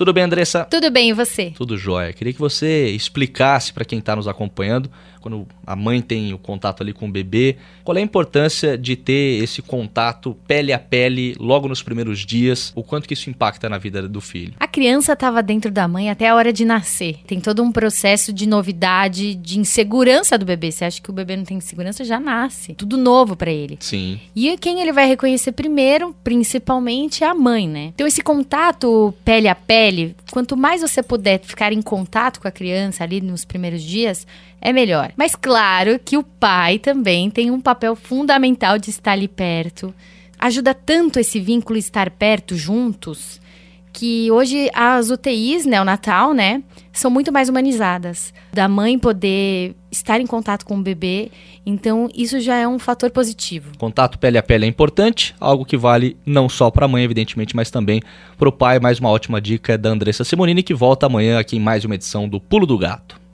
Tudo bem, Andressa? Tudo bem, e você? Tudo jóia. Queria que você explicasse para quem está nos acompanhando, quando a mãe tem o contato ali com o bebê, qual é a importância de ter esse contato pele a pele logo nos primeiros dias, o quanto que isso impacta na vida do filho. A criança estava dentro da mãe até a hora de nascer. Tem todo um processo de novidade, de insegurança do bebê. Você acha que o bebê não tem segurança, já nasce. Tudo novo para ele. Sim. E quem ele vai reconhecer primeiro, principalmente, é a mãe, né? Então esse contato pele a pele, quanto mais você puder ficar em contato com a criança ali nos primeiros dias, é melhor. Mas claro que o pai também tem um papel fundamental de estar ali perto. Ajuda tanto esse vínculo estar perto juntos que hoje as UTIs neonatal, né, são muito mais humanizadas. Da mãe poder estar em contato com o bebê, então isso já é um fator positivo. Contato pele a pele é importante, algo que vale não só para a mãe, evidentemente, mas também para o pai. Mais uma ótima dica da Andressa Simonini, que volta amanhã aqui em mais uma edição do Pulo do Gato.